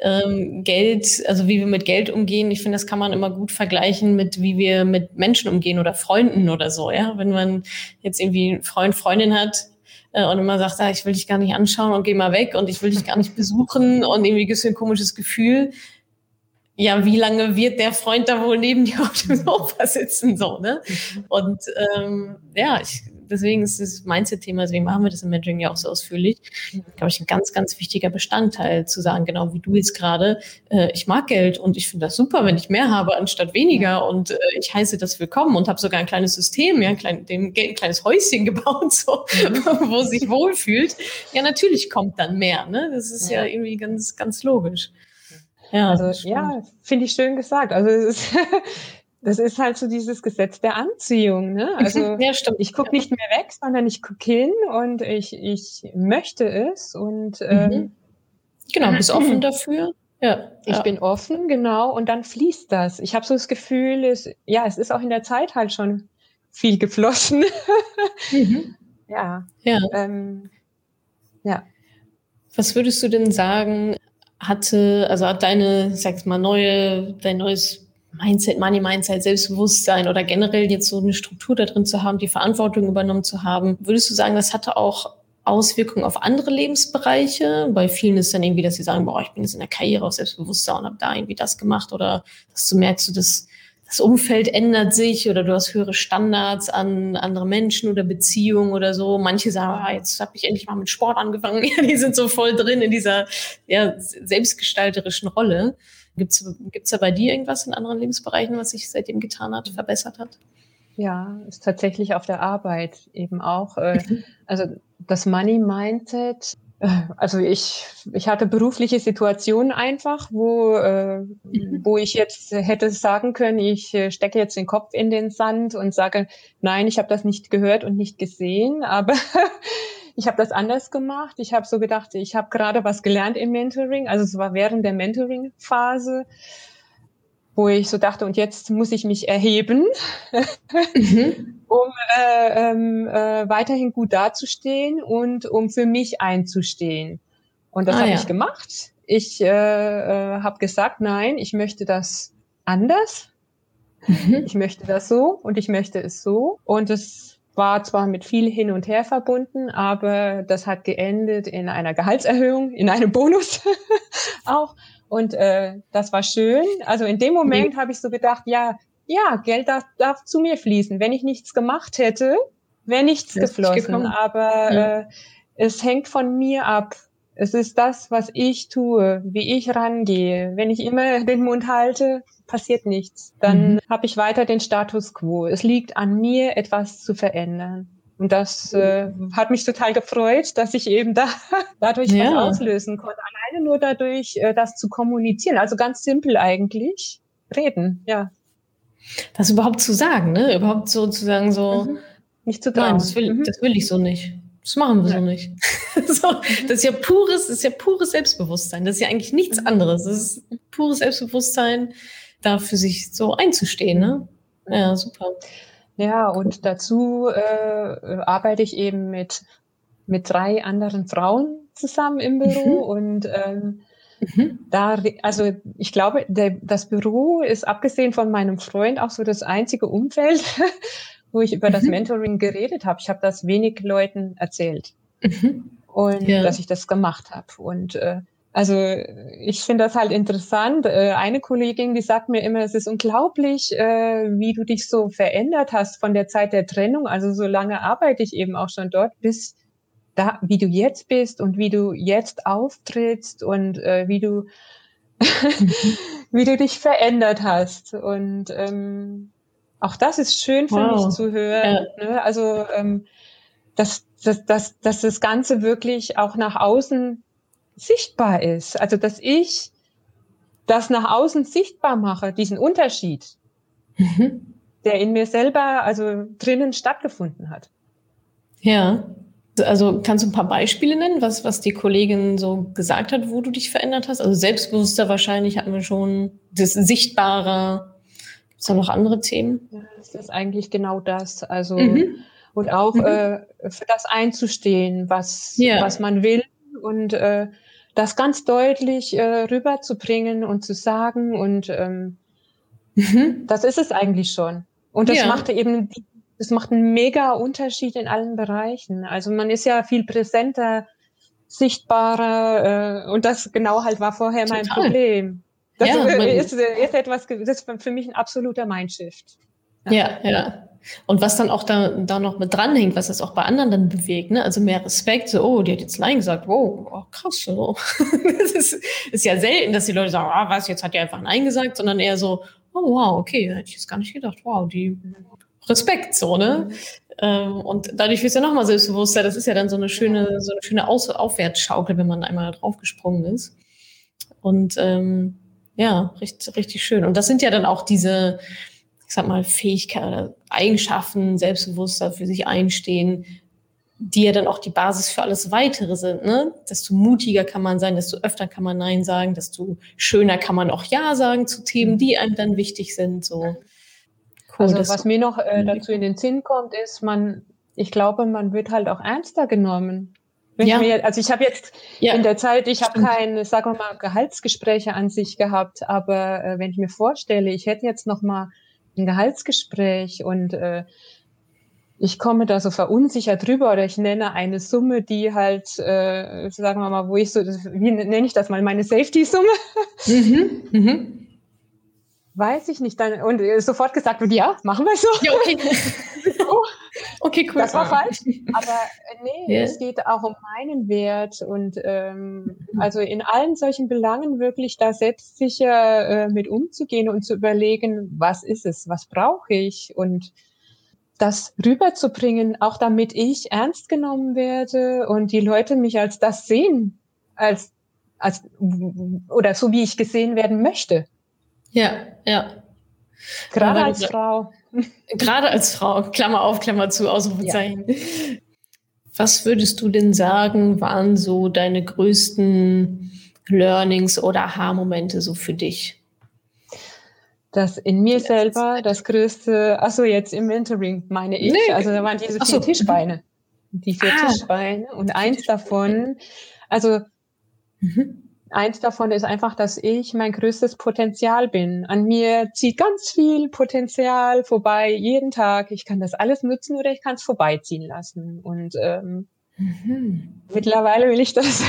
ähm, Geld, also wie wir mit Geld umgehen, ich finde, das kann man immer gut vergleichen mit, wie wir mit Menschen umgehen oder Freunden oder so, ja. Wenn man jetzt irgendwie einen Freund, Freundin hat, äh, und immer sagt, ah, ich will dich gar nicht anschauen und geh mal weg und ich will dich gar nicht besuchen und irgendwie gibt es ein komisches Gefühl. Ja, wie lange wird der Freund da wohl neben dir auf dem Sofa sitzen, so, ne? Und ähm, ja, ich deswegen ist das Mindset-Thema, deswegen machen wir das im Mentoring ja auch so ausführlich, glaube ich, ein ganz, ganz wichtiger Bestandteil zu sagen, genau wie du jetzt gerade, äh, ich mag Geld und ich finde das super, wenn ich mehr habe anstatt weniger und äh, ich heiße das willkommen und habe sogar ein kleines System, ja, ein, klein, dem ein kleines Häuschen gebaut, so, mhm. wo sich wohlfühlt. Ja, natürlich kommt dann mehr, ne? Das ist ja, ja irgendwie ganz, ganz logisch. Ja, also ja, finde ich schön gesagt. Also es ist das ist halt so dieses Gesetz der Anziehung. Ne? Also ja, stimmt. ich gucke nicht mehr weg, sondern ich gucke hin und ich, ich möchte es. Und mhm. ähm, genau, bist offen dafür. Ja, ich ja. bin offen, genau, und dann fließt das. Ich habe so das Gefühl, es, ja, es ist auch in der Zeit halt schon viel geflossen. mhm. Ja. Ja. Ähm, ja. Was würdest du denn sagen, hatte, also hat deine, sag's mal, neue, dein neues Mindset, Money Mindset, Selbstbewusstsein oder generell jetzt so eine Struktur da drin zu haben, die Verantwortung übernommen zu haben. Würdest du sagen, das hatte auch Auswirkungen auf andere Lebensbereiche? Bei vielen ist dann irgendwie, dass sie sagen, boah, ich bin jetzt in der Karriere auch selbstbewusster und habe da irgendwie das gemacht oder dass du merkst, du, das, das Umfeld ändert sich oder du hast höhere Standards an andere Menschen oder Beziehungen oder so. Manche sagen, ah, jetzt habe ich endlich mal mit Sport angefangen. Ja, die sind so voll drin in dieser ja, selbstgestalterischen Rolle. Gibt es da bei dir irgendwas in anderen Lebensbereichen, was sich seitdem getan hat, verbessert hat? Ja, ist tatsächlich auf der Arbeit eben auch. Äh, mhm. also das Money Mindset. Äh, also ich, ich hatte berufliche Situationen einfach, wo, äh, mhm. wo ich jetzt hätte sagen können, ich äh, stecke jetzt den Kopf in den Sand und sage, nein, ich habe das nicht gehört und nicht gesehen. Aber ich habe das anders gemacht. Ich habe so gedacht, ich habe gerade was gelernt im Mentoring. Also es war während der Mentoring-Phase, wo ich so dachte, und jetzt muss ich mich erheben, mhm. um äh, ähm, äh, weiterhin gut dazustehen und um für mich einzustehen. Und das ah, habe ja. ich gemacht. Ich äh, äh, habe gesagt, nein, ich möchte das anders. Mhm. Ich möchte das so und ich möchte es so. Und es war zwar mit viel hin und her verbunden, aber das hat geendet in einer Gehaltserhöhung, in einem Bonus auch. Und äh, das war schön. Also in dem Moment mhm. habe ich so gedacht, ja, ja, Geld darf, darf zu mir fließen. Wenn ich nichts gemacht hätte, wäre nichts das geflossen. Aber mhm. äh, es hängt von mir ab. Es ist das, was ich tue, wie ich rangehe. Wenn ich immer den Mund halte, passiert nichts. Dann mhm. habe ich weiter den Status quo. Es liegt an mir, etwas zu verändern. Und das äh, hat mich total gefreut, dass ich eben da dadurch ja. was auslösen konnte. Alleine nur dadurch, äh, das zu kommunizieren. Also ganz simpel eigentlich. Reden, ja. Das überhaupt zu sagen, ne? Überhaupt sozusagen so, mhm. mich zu trauen. Nein, das will, mhm. das will ich so nicht. Das machen wir ja. so nicht. so, das ist ja pures, das ist ja pures Selbstbewusstsein. Das ist ja eigentlich nichts mhm. anderes. Das ist pures Selbstbewusstsein, da für sich so einzustehen. Ne? Ja, super. Ja, und dazu äh, arbeite ich eben mit, mit drei anderen Frauen zusammen im Büro mhm. und ähm, mhm. da, also ich glaube, der, das Büro ist abgesehen von meinem Freund auch so das einzige Umfeld, wo ich über mhm. das Mentoring geredet habe. Ich habe das wenig Leuten erzählt mhm. und ja. dass ich das gemacht habe und äh, also ich finde das halt interessant. Äh, eine Kollegin, die sagt mir immer, es ist unglaublich, äh, wie du dich so verändert hast von der Zeit der Trennung. Also so lange arbeite ich eben auch schon dort, bis da, wie du jetzt bist und wie du jetzt auftrittst und äh, wie du wie du dich verändert hast. Und ähm, auch das ist schön für wow. mich zu hören. Ja. Ne? Also ähm, dass, dass, dass, dass das Ganze wirklich auch nach außen sichtbar ist. Also dass ich das nach außen sichtbar mache, diesen Unterschied, mhm. der in mir selber, also drinnen stattgefunden hat. Ja. Also kannst du ein paar Beispiele nennen, was, was die Kollegin so gesagt hat, wo du dich verändert hast? Also selbstbewusster wahrscheinlich hatten wir schon, das Sichtbare. Gibt es da noch andere Themen? Ja, das ist eigentlich genau das. Also mhm. und auch mhm. äh, für das einzustehen, was, ja. was man will und äh, das ganz deutlich äh, rüberzubringen und zu sagen und ähm, mhm. das ist es eigentlich schon. Und das ja. macht eben, das macht einen mega Unterschied in allen Bereichen. Also man ist ja viel präsenter, sichtbarer äh, und das genau halt war vorher Total. mein Problem. Das ja, ist, ist etwas, das ist für mich ein absoluter Mindshift. Ja, ja. ja. Und was dann auch da, da noch mit dranhängt, was das auch bei anderen dann bewegt, ne? Also mehr Respekt, so, oh, die hat jetzt Nein gesagt, wow, oh, krass, so. das ist, ist ja selten, dass die Leute sagen, ah, was, jetzt hat die einfach Nein gesagt, sondern eher so, oh, wow, okay, hätte ich jetzt gar nicht gedacht, wow, die Respekt, so, ne? Mhm. und dadurch wird es ja nochmal selbstbewusster. Das ist ja dann so eine schöne, so eine schöne Aus Aufwärtsschaukel, wenn man einmal draufgesprungen ist. Und ähm, ja, richtig, richtig schön. Und das sind ja dann auch diese, ich sag mal, Fähigkeiten oder Eigenschaften, Selbstbewusster für sich einstehen, die ja dann auch die Basis für alles weitere sind, ne? Desto mutiger kann man sein, desto öfter kann man Nein sagen, desto schöner kann man auch Ja sagen zu Themen, die einem dann wichtig sind, so. Cool, also was mir noch äh, dazu in den Sinn kommt, ist, man, ich glaube, man wird halt auch ernster genommen. Ja. Mir, also ich habe jetzt ja. in der Zeit, ich habe keine, sagen wir mal, Gehaltsgespräche an sich gehabt, aber äh, wenn ich mir vorstelle, ich hätte jetzt noch mal ein Gehaltsgespräch und äh, ich komme da so verunsichert drüber oder ich nenne eine Summe, die halt, äh, sagen wir mal, wo ich so, wie nenne ich das mal, meine Safety-Summe? Mhm, mhm. Weiß ich nicht. Dann, und sofort gesagt wird, ja, machen wir so. Ja, okay. oh, okay, cool. Das war falsch. Aber nee, yeah. es geht auch um meinen Wert und ähm, also in allen solchen Belangen wirklich da selbstsicher äh, mit umzugehen und zu überlegen, was ist es, was brauche ich und das rüberzubringen, auch damit ich ernst genommen werde und die Leute mich als das sehen, als, als oder so wie ich gesehen werden möchte. Ja, ja. Gerade als Frau. Gerade als Frau, Klammer auf, Klammer zu, Ausrufezeichen. Ja. Was würdest du denn sagen, waren so deine größten Learnings oder Aha-Momente so für dich? Das in mir selber das größte, achso, jetzt im Mentoring meine ich, nee. also da waren diese vier so. Tischbeine. Die vier ah. Tischbeine und eins davon, also mhm eins davon ist einfach, dass ich mein größtes Potenzial bin. An mir zieht ganz viel Potenzial vorbei, jeden Tag. Ich kann das alles nutzen oder ich kann es vorbeiziehen lassen. Und ähm, mhm. mittlerweile will ich das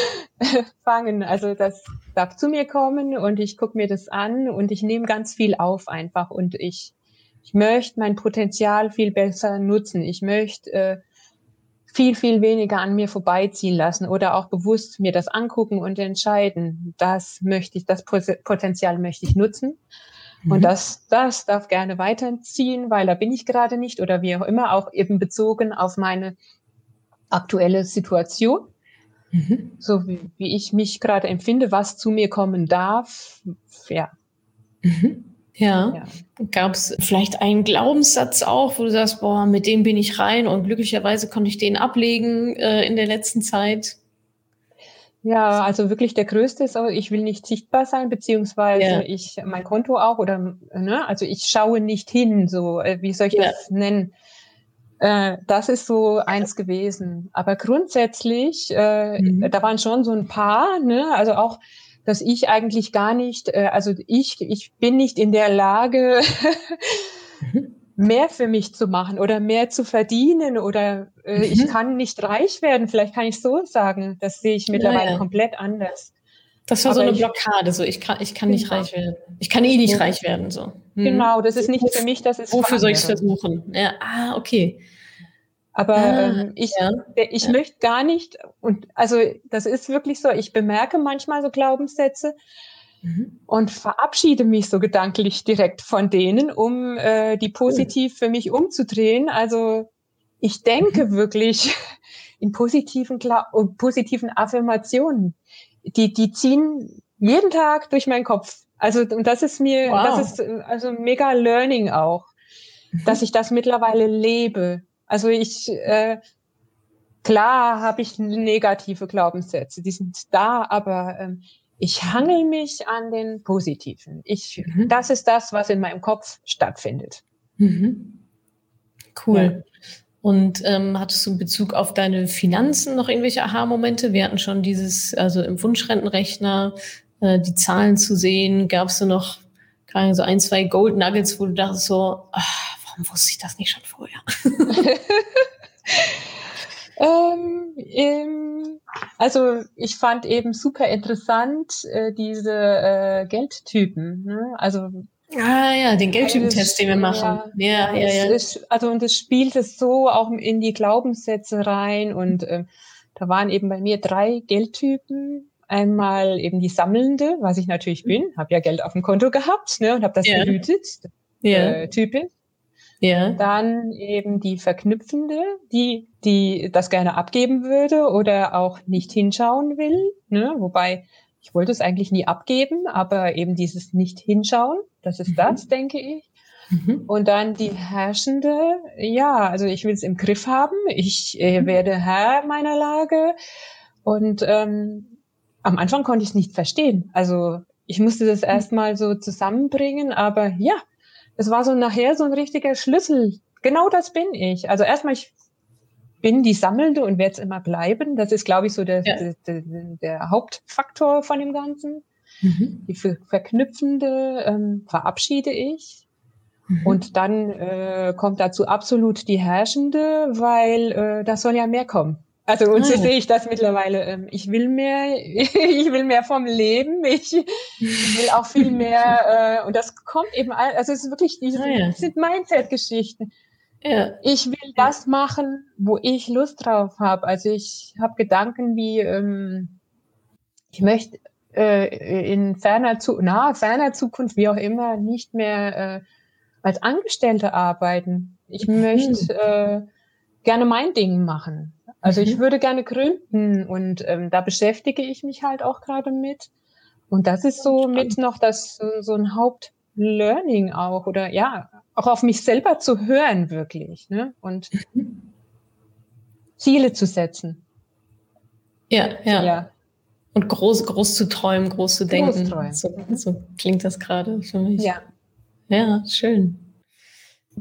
fangen. Also das darf zu mir kommen und ich gucke mir das an und ich nehme ganz viel auf einfach und ich ich möchte mein Potenzial viel besser nutzen. Ich möchte äh, viel, viel weniger an mir vorbeiziehen lassen oder auch bewusst mir das angucken und entscheiden, das möchte ich, das Potenzial möchte ich nutzen. Mhm. Und das, das darf gerne weiterziehen, weil da bin ich gerade nicht oder wie auch immer, auch eben bezogen auf meine aktuelle Situation. Mhm. So wie, wie ich mich gerade empfinde, was zu mir kommen darf. Ja. Mhm. Ja. ja. Gab es vielleicht einen Glaubenssatz auch, wo du sagst, boah, mit dem bin ich rein und glücklicherweise konnte ich den ablegen äh, in der letzten Zeit? Ja, also wirklich der größte ist, ich will nicht sichtbar sein, beziehungsweise ja. ich mein Konto auch oder ne, also ich schaue nicht hin, so äh, wie soll ich ja. das nennen? Äh, das ist so eins gewesen. Aber grundsätzlich, äh, mhm. da waren schon so ein paar, ne, also auch dass ich eigentlich gar nicht, äh, also ich, ich bin nicht in der Lage, mhm. mehr für mich zu machen oder mehr zu verdienen oder äh, mhm. ich kann nicht reich werden. Vielleicht kann ich so sagen. Das sehe ich mittlerweile ja, ja. komplett anders. Das war Aber so eine Blockade, so ich kann, ich kann nicht genau. reich werden. Ich kann eh nicht ja. reich werden. So. Hm. Genau, das ist nicht für mich, das ist. Wofür soll ich es versuchen? Ja, ah, okay. Aber ähm, ich, ja. ich ja. möchte gar nicht, und also das ist wirklich so, ich bemerke manchmal so Glaubenssätze mhm. und verabschiede mich so gedanklich direkt von denen, um äh, die positiv für mich umzudrehen. Also ich denke mhm. wirklich in positiven, positiven Affirmationen. Die, die ziehen jeden Tag durch meinen Kopf. Also, und das ist mir, wow. das ist also mega Learning auch, mhm. dass ich das mittlerweile lebe also ich, äh, klar habe ich negative Glaubenssätze, die sind da, aber ähm, ich hangel mich an den positiven. Ich, mhm. das ist das, was in meinem Kopf stattfindet. Mhm. Cool. Ja. Und ähm, hattest du in Bezug auf deine Finanzen noch irgendwelche Aha-Momente? Wir hatten schon dieses, also im Wunschrentenrechner, äh, die Zahlen zu sehen. Gab es noch keine so ein, zwei Gold Nuggets, wo du dachtest so, ach, warum wusste ich das nicht schon vorher? ähm, ähm, also ich fand eben super interessant äh, diese äh, Geldtypen. Ne? Also Ah ja, den Geldtypentest, den wir machen. Ja, ja, ja. ja. Ist, also und es spielt es so auch in die Glaubenssätze rein und äh, da waren eben bei mir drei Geldtypen. Einmal eben die Sammelnde, was ich natürlich bin, habe ja Geld auf dem Konto gehabt ne, und habe das ja. behütet, ja. Äh, typisch. Ja. Dann eben die Verknüpfende, die, die das gerne abgeben würde oder auch nicht hinschauen will. Ne? Wobei, ich wollte es eigentlich nie abgeben, aber eben dieses nicht hinschauen, das ist mhm. das, denke ich. Mhm. Und dann die herrschende, ja, also ich will es im Griff haben, ich äh, mhm. werde Herr meiner Lage. Und ähm, am Anfang konnte ich es nicht verstehen. Also ich musste das mhm. erstmal so zusammenbringen, aber ja, es war so nachher so ein richtiger Schlüssel. Genau das bin ich. Also erstmal, ich bin die Sammelnde und werde es immer bleiben. Das ist, glaube ich, so der, ja. der, der, Hauptfaktor von dem Ganzen. Mhm. Die Verknüpfende ähm, verabschiede ich. Mhm. Und dann äh, kommt dazu absolut die Herrschende, weil äh, da soll ja mehr kommen. Also und so ah. sehe ich das mittlerweile. Ähm, ich will mehr, ich will mehr vom Leben. Ich, will auch viel mehr. Äh, und das kommt eben, also es ist wirklich, diese, ah, ja. sind Mindset-Geschichten. Ja. Ich will das machen, wo ich Lust drauf habe. Also ich habe Gedanken wie, ähm, ich möchte äh, in ferner, zu, na, ferner Zukunft, wie auch immer, nicht mehr äh, als Angestellte arbeiten. Ich mhm. möchte äh, gerne mein Ding machen. Also ich mhm. würde gerne gründen und ähm, da beschäftige ich mich halt auch gerade mit. Und das ist so mit noch das so ein Hauptlearning auch oder ja, auch auf mich selber zu hören wirklich, ne? Und. Ziele zu setzen. Ja, ja. ja. Und groß, groß zu träumen, groß zu denken. Groß so, so klingt das gerade für mich. Ja. Ja, schön.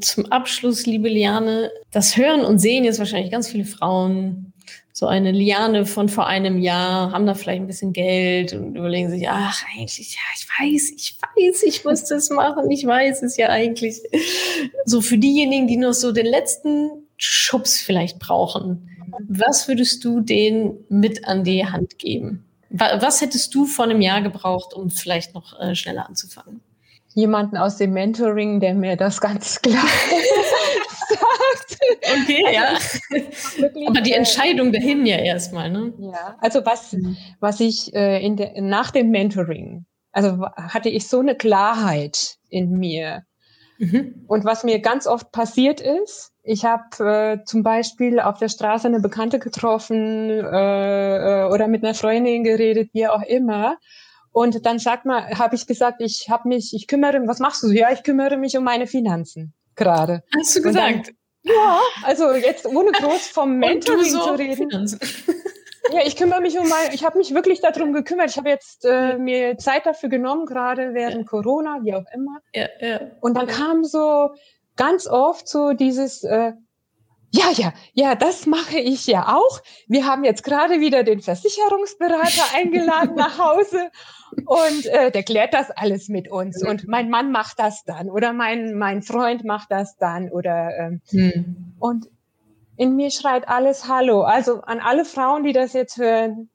Zum Abschluss, liebe Liane, das hören und sehen jetzt wahrscheinlich ganz viele Frauen. So eine Liane von vor einem Jahr, haben da vielleicht ein bisschen Geld und überlegen sich, ach, eigentlich, ja, ich weiß, ich weiß, ich muss das machen, ich weiß es ja eigentlich. So für diejenigen, die noch so den letzten Schubs vielleicht brauchen, was würdest du denen mit an die Hand geben? Was hättest du vor einem Jahr gebraucht, um vielleicht noch äh, schneller anzufangen? Jemanden aus dem Mentoring, der mir das ganz klar sagt. Okay, also, ja. Aber die äh, Entscheidung dahin ja erstmal, ne? Ja, also was, mhm. was ich äh, in der, nach dem Mentoring, also hatte ich so eine Klarheit in mir. Mhm. Und was mir ganz oft passiert ist, ich habe äh, zum Beispiel auf der Straße eine Bekannte getroffen äh, äh, oder mit einer Freundin geredet, wie auch immer. Und dann sagt man, habe ich gesagt, ich habe mich, ich kümmere, was machst du? Ja, ich kümmere mich um meine Finanzen gerade. Hast du gesagt? Dann, ja, also jetzt ohne groß vom Mentoring so zu reden. Finanzen. Ja, ich kümmere mich um mein, ich habe mich wirklich darum gekümmert. Ich habe jetzt äh, mir Zeit dafür genommen, gerade während ja. Corona, wie auch immer. Ja, ja. Und dann kam so ganz oft so dieses, äh, ja, ja, ja, das mache ich ja auch. Wir haben jetzt gerade wieder den Versicherungsberater eingeladen nach Hause und äh, der klärt das alles mit uns. Und mein Mann macht das dann oder mein, mein Freund macht das dann oder ähm, hm. und in mir schreit alles Hallo. Also an alle Frauen, die das jetzt hören,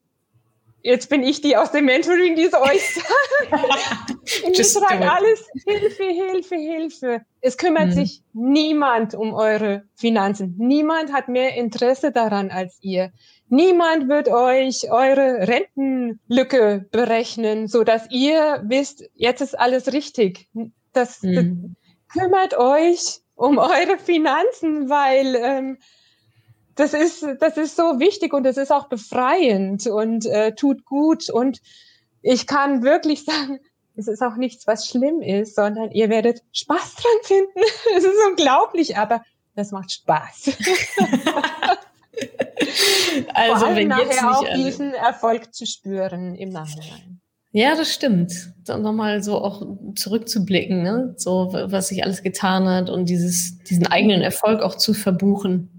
jetzt bin ich die aus dem Mentoring, die es euch sagt. mir schreit alles Hilfe, Hilfe, Hilfe. Es kümmert mhm. sich niemand um eure Finanzen. Niemand hat mehr Interesse daran als ihr. Niemand wird euch eure Rentenlücke berechnen, so dass ihr wisst, jetzt ist alles richtig. Das, mhm. das kümmert euch um eure Finanzen, weil ähm, das ist, das ist so wichtig und es ist auch befreiend und äh, tut gut. Und ich kann wirklich sagen, es ist auch nichts, was schlimm ist, sondern ihr werdet Spaß dran finden. Es ist unglaublich, aber das macht Spaß. also Vor allem wenn nachher jetzt auch diesen Erfolg zu spüren im Nachhinein. Ja, das stimmt. Dann nochmal so auch zurückzublicken, ne? so was sich alles getan hat und dieses, diesen eigenen Erfolg auch zu verbuchen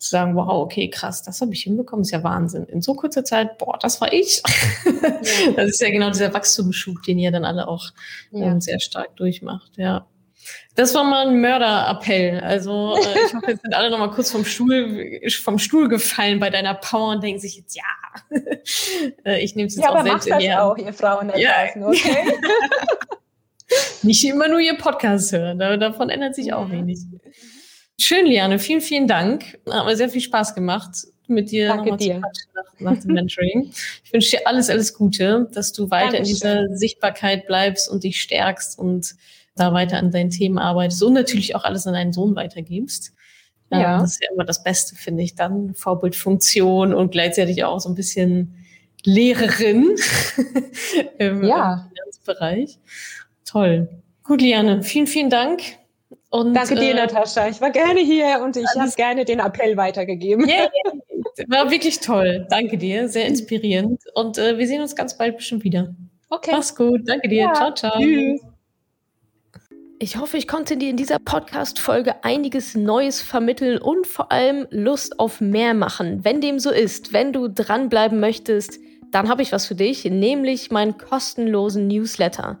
zu sagen, wow, okay, krass, das habe ich hinbekommen, ist ja Wahnsinn. In so kurzer Zeit, boah, das war ich. Ja. das ist ja genau dieser Wachstumsschub, den ihr dann alle auch ja. ähm, sehr stark durchmacht, ja. Das war mal ein Mörderappell. Also äh, ich hoffe, jetzt sind alle noch mal kurz vom Stuhl, vom Stuhl gefallen bei deiner Power und denken sich jetzt, ja, äh, ich nehme es jetzt ja, auch aber selbst macht in das auch, ihr Frauen da ja. draußen, okay? Nicht immer nur ihr Podcast hören, davon ändert sich auch wenig. Schön, Liane. Vielen, vielen Dank. Hat mir sehr viel Spaß gemacht, mit dir Danke dir. nach, nach dem Mentoring. Ich wünsche dir alles, alles Gute, dass du weiter Dankeschön. in dieser Sichtbarkeit bleibst und dich stärkst und da weiter an deinen Themen arbeitest und natürlich auch alles an deinen Sohn weitergibst. Ja. Das ist ja immer das Beste, finde ich. Dann Vorbildfunktion und gleichzeitig auch so ein bisschen Lehrerin im, ja. im Finanzbereich. Toll. Gut, Liane, vielen, vielen Dank. Und, Danke dir, äh, Natascha. Ich war gerne hier und ich habe gerne den Appell weitergegeben. Yeah, war wirklich toll. Danke dir. Sehr inspirierend. Und äh, wir sehen uns ganz bald bestimmt wieder. Okay. Mach's gut. Danke dir. Ja. Ciao, ciao. Tschüss. Ich hoffe, ich konnte dir in dieser Podcast-Folge einiges Neues vermitteln und vor allem Lust auf mehr machen. Wenn dem so ist, wenn du dranbleiben möchtest, dann habe ich was für dich, nämlich meinen kostenlosen Newsletter.